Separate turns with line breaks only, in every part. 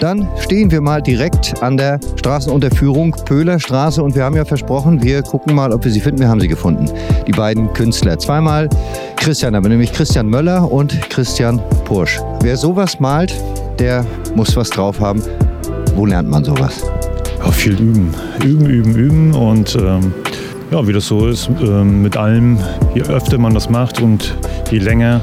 Dann stehen wir mal direkt an der Straßenunterführung Pöhler Straße und wir haben ja versprochen, wir gucken mal, ob wir sie finden. Wir haben sie gefunden. Die beiden Künstler. Zweimal Christian, aber nämlich Christian Möller und Christian Pursch. Wer sowas malt, der muss was drauf haben. Wo lernt man sowas?
Ja, viel üben. Üben, üben, üben und ähm, ja, wie das so ist, ähm, mit allem, je öfter man das macht und je länger,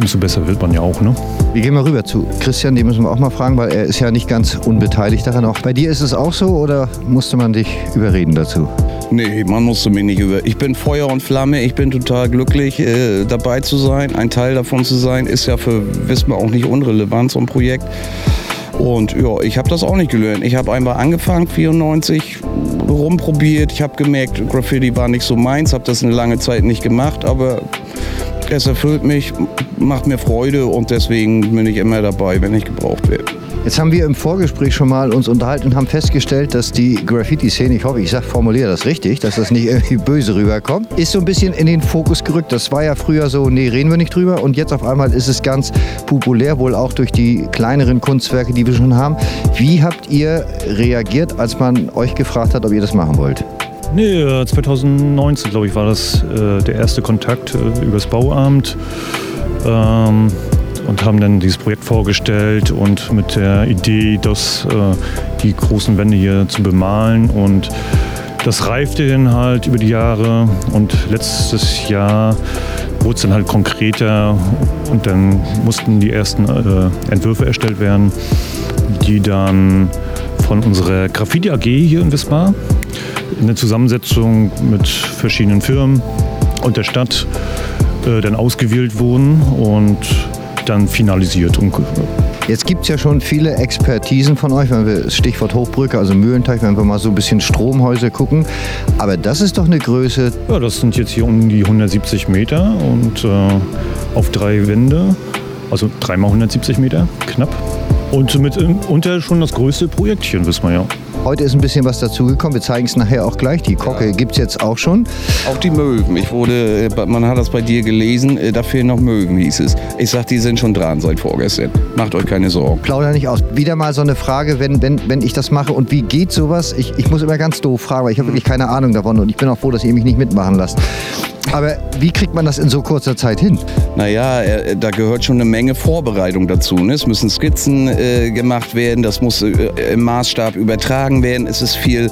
umso besser wird man ja auch. Ne?
Wir gehen mal rüber zu Christian, den müssen wir auch mal fragen, weil er ist ja nicht ganz unbeteiligt daran. Auch bei dir ist es auch so oder musste man dich überreden dazu?
Nee, man musste mich nicht über. Ich bin Feuer und Flamme, ich bin total glücklich, äh, dabei zu sein. Ein Teil davon zu sein, ist ja für Wismar auch nicht unrelevant, so ein Projekt. Und ja, ich habe das auch nicht gelernt. Ich habe einmal angefangen, 94, rumprobiert. Ich habe gemerkt, Graffiti war nicht so meins, habe das eine lange Zeit nicht gemacht, aber es erfüllt mich, macht mir Freude und deswegen bin ich immer dabei, wenn ich gebraucht werde.
Jetzt haben wir im Vorgespräch schon mal uns unterhalten und haben festgestellt, dass die Graffiti-Szene, ich hoffe, ich sag, formuliere das richtig, dass das nicht irgendwie böse rüberkommt, ist so ein bisschen in den Fokus gerückt. Das war ja früher so, nee, reden wir nicht drüber. Und jetzt auf einmal ist es ganz populär, wohl auch durch die kleineren Kunstwerke, die wir schon haben. Wie habt ihr reagiert, als man euch gefragt hat, ob ihr das machen wollt?
Nee, 2019, glaube ich, war das äh, der erste Kontakt äh, übers Bauamt. Ähm, und haben dann dieses Projekt vorgestellt und mit der Idee, das, äh, die großen Wände hier zu bemalen. Und das reifte dann halt über die Jahre und letztes Jahr wurde es dann halt konkreter und dann mussten die ersten äh, Entwürfe erstellt werden, die dann von unserer Graffiti AG hier in Wismar in der Zusammensetzung mit verschiedenen Firmen und der Stadt äh, dann ausgewählt wurden und dann finalisiert. Und
Jetzt gibt es ja schon viele Expertisen von euch, wenn wir Stichwort Hochbrücke, also Mühlenteich, wenn wir mal so ein bisschen Stromhäuser gucken. Aber das ist doch eine Größe.
Ja, das sind jetzt hier um die 170 Meter und äh, auf drei Wände, also dreimal 170 Meter, knapp. Und mit unter schon das größte Projektchen, wissen wir ja.
Heute ist ein bisschen was dazugekommen. Wir zeigen es nachher auch gleich. Die Kocke ja. gibt es jetzt auch schon.
Auch die Möwen. Ich wurde, äh, man hat das bei dir gelesen, äh, da fehlen noch Möwen, hieß es. Ich sag, die sind schon dran seit vorgestern. Macht euch keine Sorgen.
Plauder nicht aus. Wieder mal so eine Frage, wenn, wenn, wenn ich das mache und wie geht sowas? Ich, ich muss immer ganz doof fragen, weil ich habe wirklich keine Ahnung davon und ich bin auch froh, dass ihr mich nicht mitmachen lasst. Aber wie kriegt man das in so kurzer Zeit hin?
Naja, äh, da gehört schon eine Menge Vorbereitung dazu. Ne? Es müssen Skizzen äh, gemacht werden, das muss äh, im Maßstab übertragen werden. Es ist viel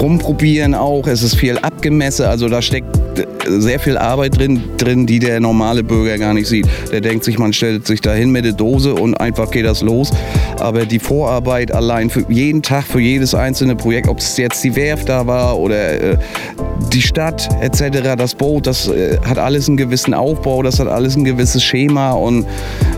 rumprobieren auch, es ist viel abgemesse. Also da steckt äh, sehr viel Arbeit drin, drin, die der normale Bürger gar nicht sieht. Der denkt sich, man stellt sich dahin mit der Dose und einfach geht das los. Aber die Vorarbeit allein für jeden Tag, für jedes einzelne Projekt, ob es jetzt die Werft da war oder äh, die Stadt etc., das Boot, das äh, hat alles einen gewissen Aufbau, das hat alles ein gewisses Schema und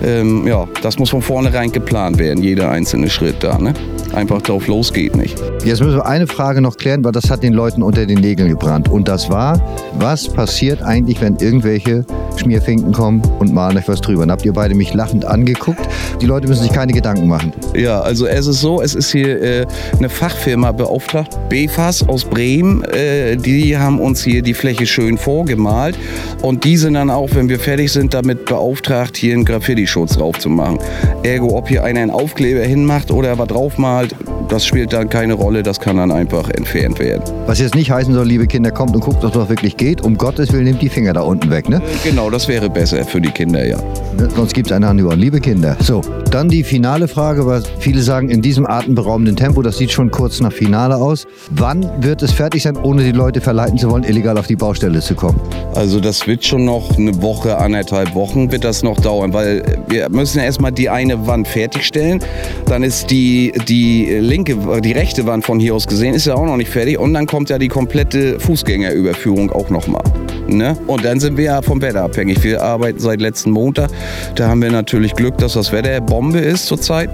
ähm, ja, das muss von vornherein geplant werden, jeder einzelne Schritt da. Ne? Einfach drauf los geht nicht.
Jetzt müssen wir eine Frage noch klären, weil das hat den Leuten unter den Nägeln gebrannt. Und das war, was passiert eigentlich, wenn irgendwelche Schmierfinken kommen und malen euch was drüber? Dann habt ihr beide mich lachend angeguckt. Die Leute müssen sich keine Gedanken machen.
Ja, also es ist so, es ist hier äh, eine Fachfirma beauftragt, BFAS aus Bremen. Äh, die haben uns hier die Fläche schön vorgemalt und die sind dann auch, wenn wir fertig sind, damit beauftragt, hier einen Graffiti-Schutz drauf zu machen. Ergo, ob hier einer einen Aufkleber hinmacht oder was draufmalt, halt das spielt dann keine Rolle, das kann dann einfach entfernt werden.
Was jetzt nicht heißen soll, liebe Kinder, kommt und guckt, ob das wirklich geht. Um Gottes Willen, nehmt die Finger da unten weg, ne?
Äh, genau, das wäre besser für die Kinder, ja.
Ne? Sonst gibt es eine Hand über. Liebe Kinder. So, dann die finale Frage, weil viele sagen, in diesem atemberaubenden Tempo, das sieht schon kurz nach Finale aus. Wann wird es fertig sein, ohne die Leute verleiten zu wollen, illegal auf die Baustelle zu kommen?
Also das wird schon noch eine Woche, anderthalb Wochen wird das noch dauern, weil wir müssen erstmal die eine Wand fertigstellen. Dann ist die, die linke, die rechte Wand von hier aus gesehen, ist ja auch noch nicht fertig. Und dann kommt ja die komplette Fußgängerüberführung auch nochmal. Ne? Und dann sind wir ja vom Wetter abhängig. Wir arbeiten seit letzten Montag. Da haben wir natürlich Glück, dass das Wetter Bombe ist zurzeit.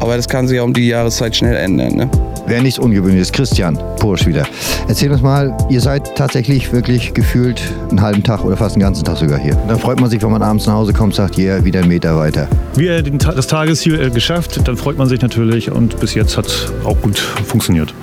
Aber das kann sich ja um die Jahreszeit schnell ändern. Ne?
Wäre nichts Ungewöhnliches. Christian Pursch wieder. Erzähl uns mal, ihr seid tatsächlich wirklich gefühlt einen halben Tag oder fast einen ganzen Tag sogar hier. Dann freut man sich, wenn man abends nach Hause kommt, sagt, ja, yeah, wieder einen Meter weiter.
Wir haben das Tagesziel äh, geschafft, dann freut man sich natürlich und bis jetzt hat es auch gut funktioniert.